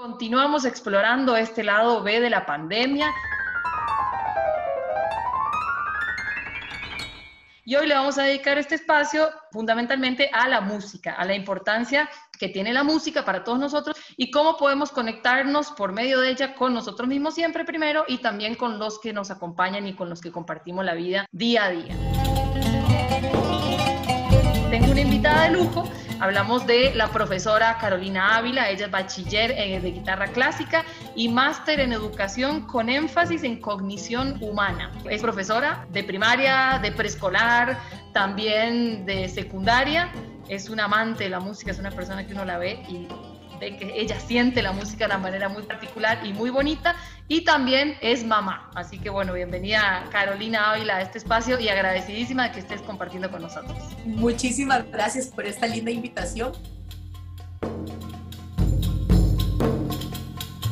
Continuamos explorando este lado B de la pandemia. Y hoy le vamos a dedicar este espacio fundamentalmente a la música, a la importancia que tiene la música para todos nosotros y cómo podemos conectarnos por medio de ella con nosotros mismos siempre primero y también con los que nos acompañan y con los que compartimos la vida día a día. Tengo una invitada de lujo Hablamos de la profesora Carolina Ávila, ella es bachiller eh, de guitarra clásica y máster en educación con énfasis en cognición humana. Es profesora de primaria, de preescolar, también de secundaria. Es un amante de la música, es una persona que uno la ve y que ella siente la música de una manera muy particular y muy bonita y también es mamá. Así que bueno, bienvenida Carolina Ávila a este espacio y agradecidísima de que estés compartiendo con nosotros. Muchísimas gracias por esta linda invitación.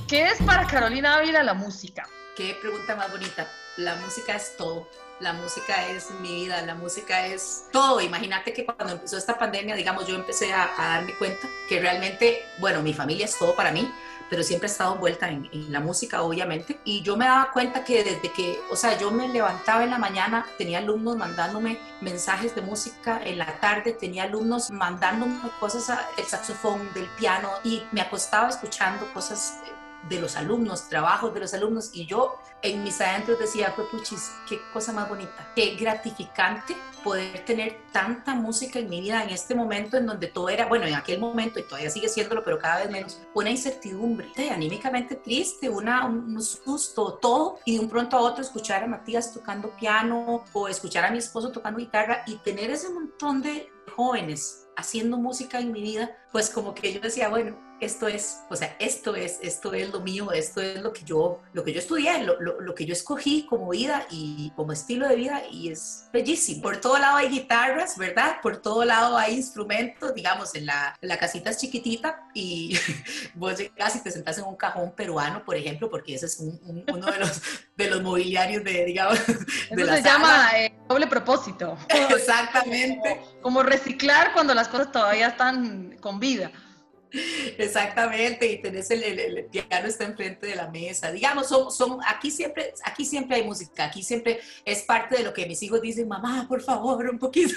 ¿Qué es para Carolina Ávila la música? Qué pregunta más bonita. La música es todo la música es mi vida, la música es todo. Imagínate que cuando empezó esta pandemia, digamos, yo empecé a, darme cuenta que realmente, bueno, mi familia es todo para mí, pero siempre he estado envuelta en, en, la música, obviamente. Y yo me daba cuenta que desde que, o sea, yo me levantaba en la mañana, tenía alumnos mandándome mensajes de música, en la tarde tenía alumnos mandándome cosas del saxofón, del piano, y me acostaba escuchando cosas de los alumnos, trabajos de los alumnos, y yo en mis adentros decía, fue puchis, qué cosa más bonita, qué gratificante poder tener tanta música en mi vida en este momento en donde todo era, bueno, en aquel momento, y todavía sigue siéndolo, pero cada vez menos, una incertidumbre, anímicamente triste, una, un susto, todo, y de un pronto a otro escuchar a Matías tocando piano o escuchar a mi esposo tocando guitarra y tener ese montón de jóvenes haciendo música en mi vida, pues como que yo decía, bueno, esto es, o sea, esto es, esto es lo mío, esto es lo que yo, lo que yo estudié, lo, lo, que yo escogí como vida y como estilo de vida y es bellísimo. Por todo lado hay guitarras, ¿verdad? Por todo lado hay instrumentos, digamos, en la, la casita es chiquitita y vos llegas y te sentás en un cajón peruano, por ejemplo, porque ese es uno de los, de los mobiliarios de, digamos, de Eso se llama eh, doble propósito. Exactamente. como reciclar cuando las cosas todavía están con vida. Exactamente, y tenés el, el, piano está enfrente de la mesa. Digamos, son, son, aquí, siempre, aquí siempre hay música, aquí siempre es parte de lo que mis hijos dicen, mamá, por favor, un poquito,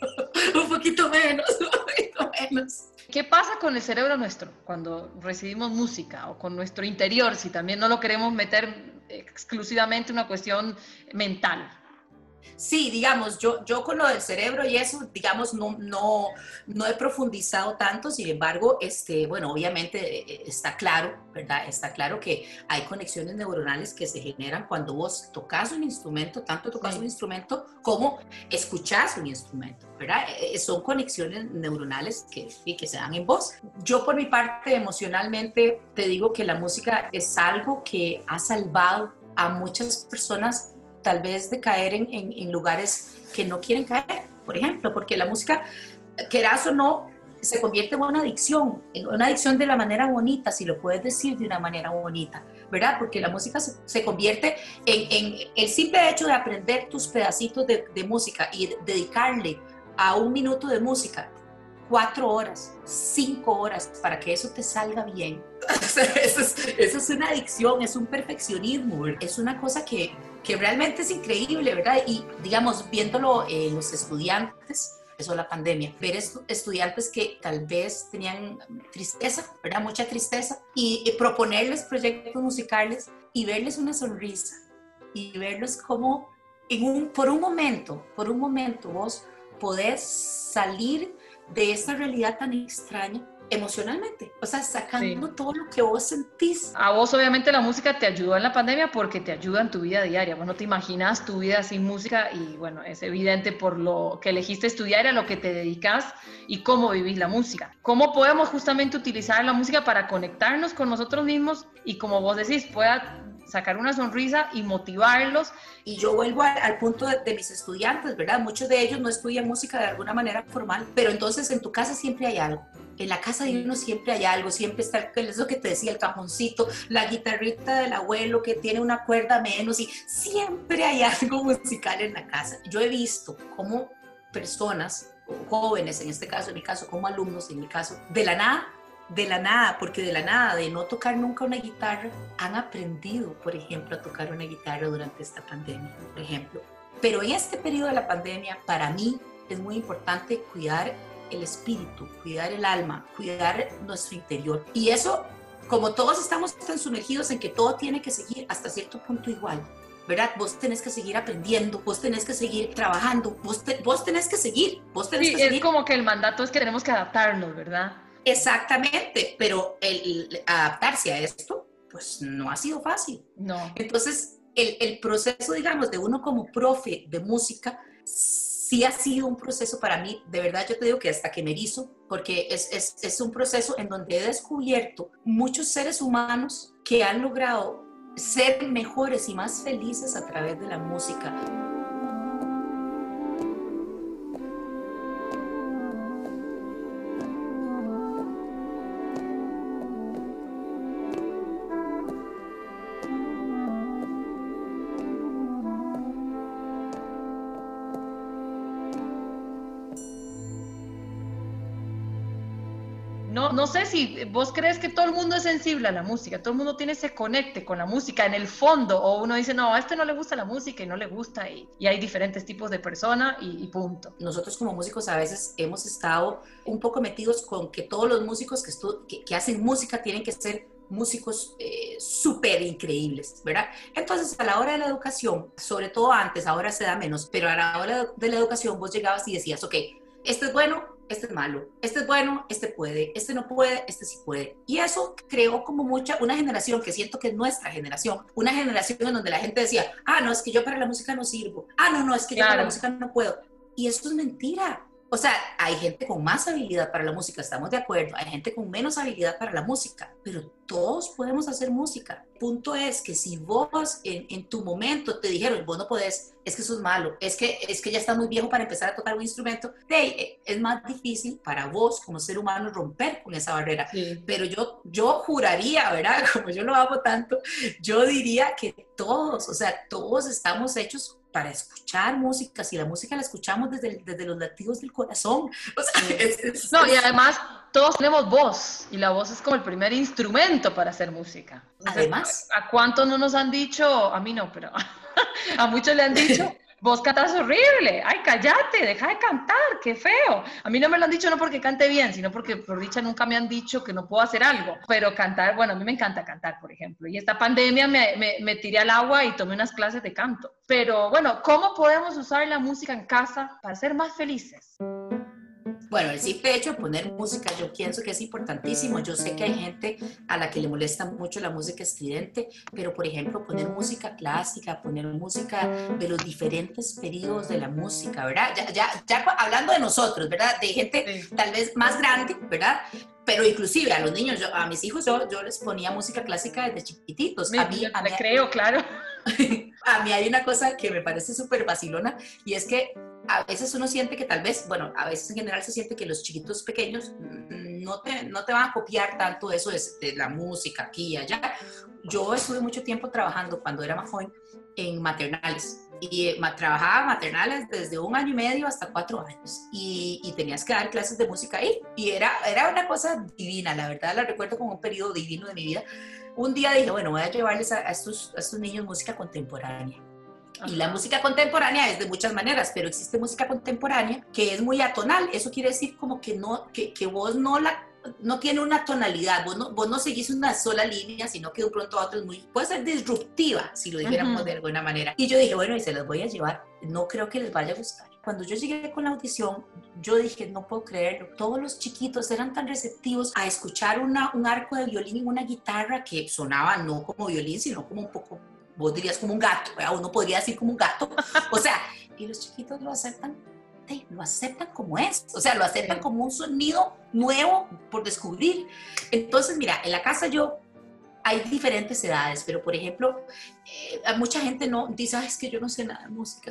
un poquito menos, un poquito menos. ¿Qué pasa con el cerebro nuestro cuando recibimos música o con nuestro interior, si también no lo queremos meter exclusivamente una cuestión mental? Sí, digamos, yo, yo con lo del cerebro y eso, digamos, no, no, no he profundizado tanto, sin embargo, este, bueno, obviamente eh, está claro, ¿verdad? Está claro que hay conexiones neuronales que se generan cuando vos tocas un instrumento, tanto tocas un instrumento como escuchás un instrumento, ¿verdad? Eh, eh, son conexiones neuronales que, que se dan en voz. Yo por mi parte, emocionalmente, te digo que la música es algo que ha salvado a muchas personas tal vez de caer en, en, lugares que no quieren caer, por ejemplo, porque la música, quieras o no, se convierte en una adicción, en una adicción de la manera bonita, si lo puedes decir de una manera bonita, ¿verdad? Porque la música se, convierte en, en, el simple hecho de aprender tus pedacitos de, de, música y dedicarle a un minuto de música cuatro horas, cinco horas para que eso te salga bien. eso, es, eso es una adicción, es un perfeccionismo, es una cosa que, que realmente es increíble, ¿verdad? Y digamos, viéndolo en los estudiantes, eso la pandemia, ver estudiantes que tal vez tenían tristeza, ¿verdad? Mucha tristeza, y, proponerles proyectos musicales y verles una sonrisa y verlos como en un, por un momento, por un momento vos podés salir de esta realidad tan extraña emocionalmente, o sea, sacando todo lo que vos sentís. A vos obviamente la música te ayudó en la pandemia porque te ayuda en tu vida diaria. Vos no te imaginas tu vida sin música y bueno, es evidente por lo que elegiste estudiar, a lo que te dedicas y cómo vivís la música. ¿Cómo podemos justamente utilizar la música para conectarnos con nosotros mismos y como vos decís, pueda sacar una sonrisa y motivarlos. Y yo vuelvo al, punto de, mis estudiantes, ¿verdad? Muchos de ellos no estudian música de alguna manera formal, pero entonces en tu casa siempre hay algo. En la casa de uno siempre hay algo, siempre está eso que te decía, el cajoncito, la guitarrita del abuelo que tiene una cuerda menos y siempre hay algo musical en la casa. Yo he visto cómo personas, jóvenes en este caso, en mi caso, como alumnos en mi caso, de la nada de la nada, porque de la nada, de no tocar nunca una guitarra, han aprendido, por ejemplo, a tocar una guitarra durante esta pandemia, por ejemplo. Pero en este periodo de la pandemia, para mí es muy importante cuidar el espíritu, cuidar el alma, cuidar nuestro interior. Y eso, como todos estamos tan sumergidos en que todo tiene que seguir hasta cierto punto igual, ¿verdad? Vos tenés que seguir aprendiendo, vos tenés que seguir trabajando, vos, vos tenés que seguir, vos tenés sí, que seguir. Es como que el mandato es que tenemos que adaptarnos, ¿verdad? Exactamente, pero el, adaptarse a esto, pues no ha sido fácil. No. Entonces, el, el proceso, digamos, de uno como profe de música, sí ha sido un proceso para mí, de verdad yo te digo que hasta que me hizo, porque es, es, es un proceso en donde he descubierto muchos seres humanos que han logrado ser mejores y más felices a través de la música. No sé si vos crees que todo el mundo es sensible a la música, todo el mundo tiene ese conecte con la música en el fondo, o uno dice, no, a este no le gusta la música y no le gusta, y, y hay diferentes tipos de persona y, punto. Nosotros como músicos a veces hemos estado un poco metidos con que todos los músicos que, que, hacen música tienen que ser músicos eh, súper increíbles, ¿verdad? Entonces, a la hora de la educación, sobre todo antes, ahora se da menos, pero a la hora de la educación vos llegabas y decías, ok, este es bueno, este es malo, este es bueno, este puede, este no puede, este sí puede. Y eso creó como mucha, una generación que siento que es nuestra generación, una generación en donde la gente decía, ah, no, es que yo para la música no sirvo, ah, no, no, es que yo para la música no puedo. Y eso es mentira. O sea, hay gente con más habilidad para la música, estamos de acuerdo, hay gente con menos habilidad para la música, pero todos podemos hacer música. El punto es que si vos en, en, tu momento te dijeron, vos no podés, es que eso es malo, es que, es que ya estás muy viejo para empezar a tocar un instrumento, hey, eh, es más difícil para vos como ser humano romper con esa barrera. Pero yo, yo juraría, ¿verdad? Como yo lo hago tanto, yo diría que todos, o sea, todos estamos hechos para escuchar música, si la música la escuchamos desde, desde los latidos del corazón. no, y además todos tenemos voz y la voz es como el primer instrumento para hacer música. además. ¿A, cuántos no nos han dicho? A mí no, pero a muchos le han dicho, vos cantas horrible, ay, cállate, deja de cantar, qué feo. A mí no me lo han dicho no porque cante bien, sino porque por dicha nunca me han dicho que no puedo hacer algo. Pero cantar, bueno, a mí me encanta cantar, por ejemplo. Y esta pandemia me, me, me tiré al agua y tomé unas clases de canto. Pero bueno, ¿cómo podemos usar la música en casa para ser más felices? Bueno, el simple hecho de poner música yo pienso que es importantísimo. Yo sé que hay gente a la que le molesta mucho la música estridente, pero por ejemplo poner música clásica, poner música de los diferentes periodos de la música, ¿verdad? Ya, ya, ya hablando de nosotros, ¿verdad? De gente tal vez más grande, ¿verdad? pero inclusive a los niños, yo, a mis hijos, yo, yo les ponía música clásica desde chiquititos. a mí, a mí, creo, claro. a mí hay una cosa que me parece súper vacilona y es que a veces uno siente que tal vez, bueno, a veces en general se siente que los chiquitos pequeños no te, no te van a copiar tanto eso de, de, la música aquí y allá. Yo estuve mucho tiempo trabajando cuando era más joven en maternales y eh, trabajaba maternales desde un año y medio hasta cuatro años y, y, tenías que dar clases de música ahí y era, era una cosa divina, la verdad la recuerdo como un periodo divino de mi vida. Un día dije, bueno, voy a llevarles a, estos, a estos niños música contemporánea y la música contemporánea es de muchas maneras, pero existe música contemporánea que es muy atonal. Eso quiere decir como que, no, que, que vos no la no tiene una tonalidad, vos no, vos no seguís una sola línea, sino que de pronto a otro es muy, puede ser disruptiva, si lo dijéramos de alguna manera. Y yo dije, bueno, y se las voy a llevar, no creo que les vaya a gustar. Cuando yo llegué con la audición, yo dije, no puedo creerlo, todos los chiquitos eran tan receptivos a escuchar una, un arco de violín y una guitarra que sonaba no como violín, sino como un poco vos dirías como un gato, uno podría decir como un gato, o sea, y los chiquitos lo aceptan, lo aceptan como es, o sea, lo aceptan como un sonido nuevo por descubrir. Entonces, mira, en la casa yo hay diferentes edades, pero por ejemplo, eh, mucha gente no dice, es que yo no sé nada de música,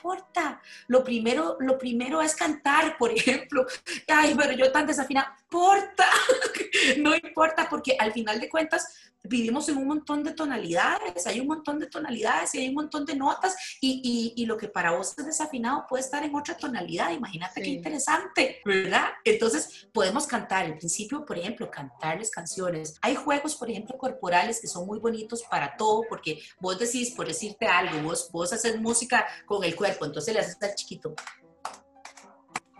importa. Lo primero, lo primero es cantar, por ejemplo. Ay, pero yo tan desafinada, importa, no importa, porque al final de cuentas vivimos en un montón de tonalidades, hay un montón de tonalidades y hay un montón de notas y, y, lo que para vos es desafinado puede estar en otra tonalidad, imagínate qué interesante, ¿verdad? Entonces podemos cantar, al principio, por ejemplo, cantarles canciones. Hay juegos, por ejemplo, corporales que son muy bonitos para todo, porque vos decís, por decirte algo, vos, vos haces música con el cuerpo, entonces le haces al chiquito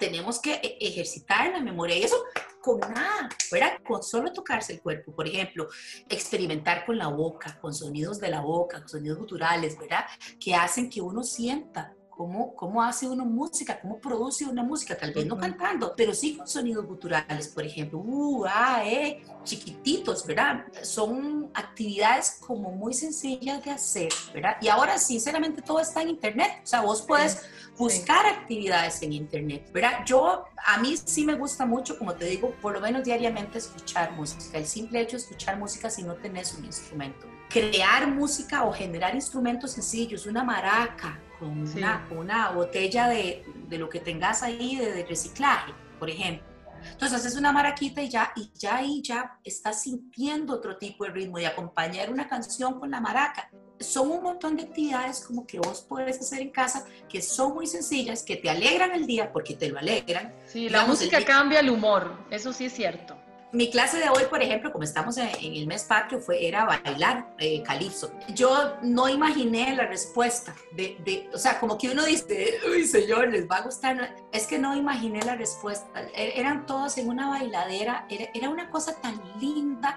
tenemos que e, ejercitar la memoria y eso con nada, ¿verdad? Con solo tocarse el cuerpo, por ejemplo, experimentar con la boca, con sonidos de la boca, con sonidos guturales, ¿verdad? Que hacen que uno sienta Cómo, cómo, hace uno música, cómo produce una música, tal vez no cantando, pero sí con sonidos guturales, por ejemplo, uh, ah, eh, chiquititos, ¿verdad? Son actividades como muy sencillas de hacer, ¿verdad? Y ahora, sinceramente, todo está en Internet, o sea, vos puedes buscar actividades en Internet, ¿verdad? Yo, a mí sí me gusta mucho, como te digo, por lo menos diariamente escuchar música, el simple hecho de escuchar música si no tenés un instrumento. Crear música o generar instrumentos sencillos, una maraca con una, una, botella de, de, lo que tengas ahí de, de reciclaje, por ejemplo. Entonces haces una maraquita y ya, y ya ahí ya estás sintiendo otro tipo de ritmo y acompañar una canción con la maraca son un montón de actividades como que vos puedes hacer en casa que son muy sencillas, que te alegran el día porque te lo alegran. Sí, la música cambia el humor, eso sí es cierto. Mi clase de hoy, por ejemplo, como estamos en, el mes patrio, fue, era bailar eh, calipso. Yo no imaginé la respuesta de, de, o sea, como que uno dice, uy, señor, les va a gustar. Es que no imaginé la respuesta. E, eran todos en una bailadera, era, era una cosa tan linda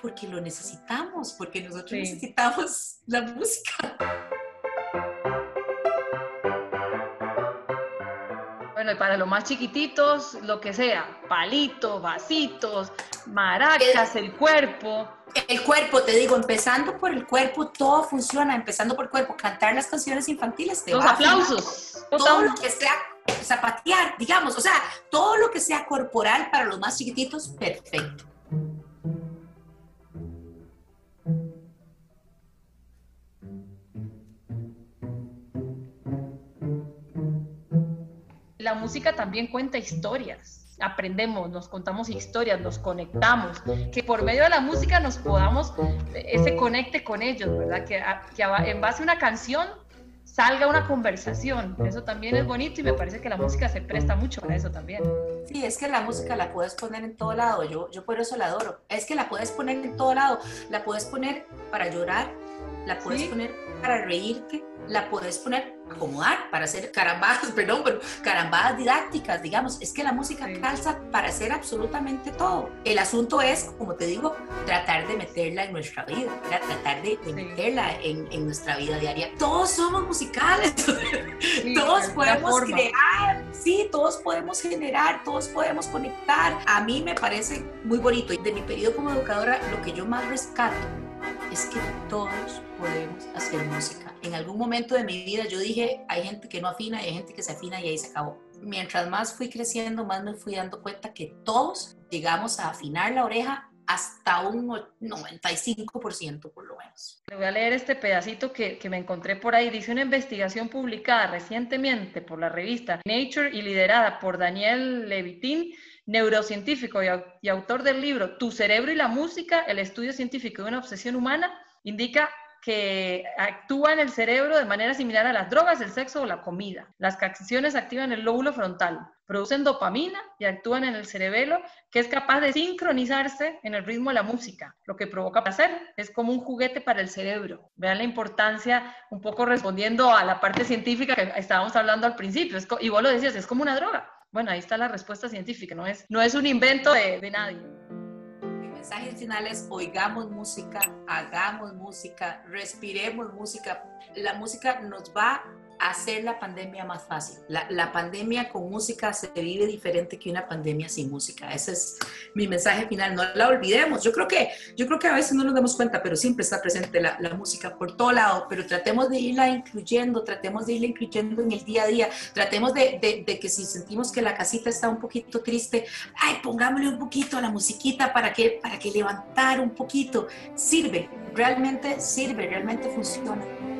porque lo necesitamos, porque nosotros necesitamos la música. Bueno, y para los más chiquititos, lo que sea, palitos, vasitos, maracas, el, cuerpo. El cuerpo, te digo, empezando por el cuerpo, todo funciona, empezando por el cuerpo, cantar las canciones infantiles. Te los aplausos. Todo lo que sea zapatear, digamos, o sea, todo lo que sea corporal para los más chiquititos, perfecto. La música también cuenta historias. Aprendemos, nos contamos historias, nos conectamos, que por medio de la música nos podamos, ese conecte con ellos, ¿verdad? Que, que en base a una canción salga una conversación. Eso también es bonito y me parece que la música se presta mucho para eso también. Sí, es que la música la puedes poner en todo lado. Yo, yo por eso la adoro. Es que la puedes poner en todo lado. La puedes poner para llorar, la puedes poner para reírte, la puedes poner acomodar para hacer carambadas, perdón, pero carambadas didácticas, digamos. Es que la música calza para hacer absolutamente todo. El asunto es, como te digo, tratar de meterla en nuestra vida, tratar de, meterla en, en, nuestra vida diaria. Todos somos musicales, todos podemos crear, sí, todos podemos generar, todos podemos conectar. A mí me parece muy bonito. De mi periodo como educadora, lo que yo más rescato es que todos podemos hacer música. En algún momento de mi vida yo dije, hay gente que no afina y hay gente que se afina y ahí se acabó. Mientras más fui creciendo, más me fui dando cuenta que todos llegamos a afinar la oreja hasta un 95% por lo menos. Le voy a leer este pedacito que, que, me encontré por ahí. Dice una investigación publicada recientemente por la revista Nature y liderada por Daniel Levitin neurocientífico y, autor del libro Tu cerebro y la música, el estudio científico de una obsesión humana, indica que actúa en el cerebro de manera similar a las drogas, el sexo o la comida. Las canciones activan el lóbulo frontal, producen dopamina y actúan en el cerebelo, que es capaz de sincronizarse en el ritmo de la música, lo que provoca placer. Es como un juguete para el cerebro. Vean la importancia, un poco respondiendo a la parte científica que estábamos hablando al principio. y vos lo decías, es como una droga. Bueno, ahí está la respuesta científica, no es, no es un invento de, de nadie. Mi mensaje final es oigamos música, hagamos música, respiremos música. La música nos va hacer la pandemia más fácil. La, la, pandemia con música se vive diferente que una pandemia sin música. Ese es mi mensaje final. No la olvidemos. Yo creo que, yo creo que a veces no nos damos cuenta, pero siempre está presente la, la música por todo lado. Pero tratemos de irla incluyendo, tratemos de irla incluyendo en el día a día. Tratemos de, de, de que si sentimos que la casita está un poquito triste, ay, pongámosle un poquito a la musiquita para que, para que levantar un poquito. Sirve, realmente sirve, realmente funciona.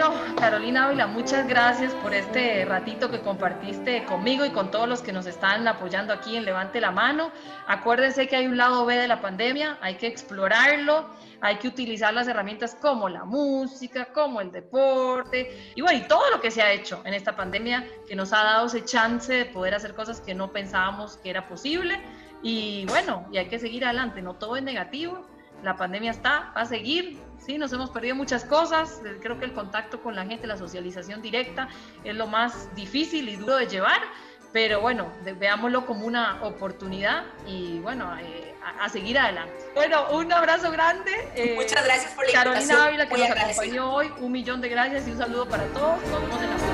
Bueno, Carolina Ávila, muchas gracias por este ratito que compartiste conmigo y con todos los que nos están apoyando aquí en Levante la Mano. Acuérdense que hay un lado B de la pandemia, hay que explorarlo, hay que utilizar las herramientas como la música, como el deporte y bueno, y todo lo que se ha hecho en esta pandemia que nos ha dado ese chance de poder hacer cosas que no pensábamos que era posible. Y bueno, y hay que seguir adelante, no todo es negativo, la pandemia está, va a seguir, sí, nos hemos perdido muchas cosas, creo que el contacto con la gente, la socialización directa es lo más difícil y duro de llevar, pero bueno, veámoslo como una oportunidad y bueno, eh, a, seguir adelante. Bueno, un abrazo grande. Eh, Muchas gracias por la Carolina Ávila que nos acompañó hoy, un millón de gracias y un saludo para todos, nos vemos en la próxima.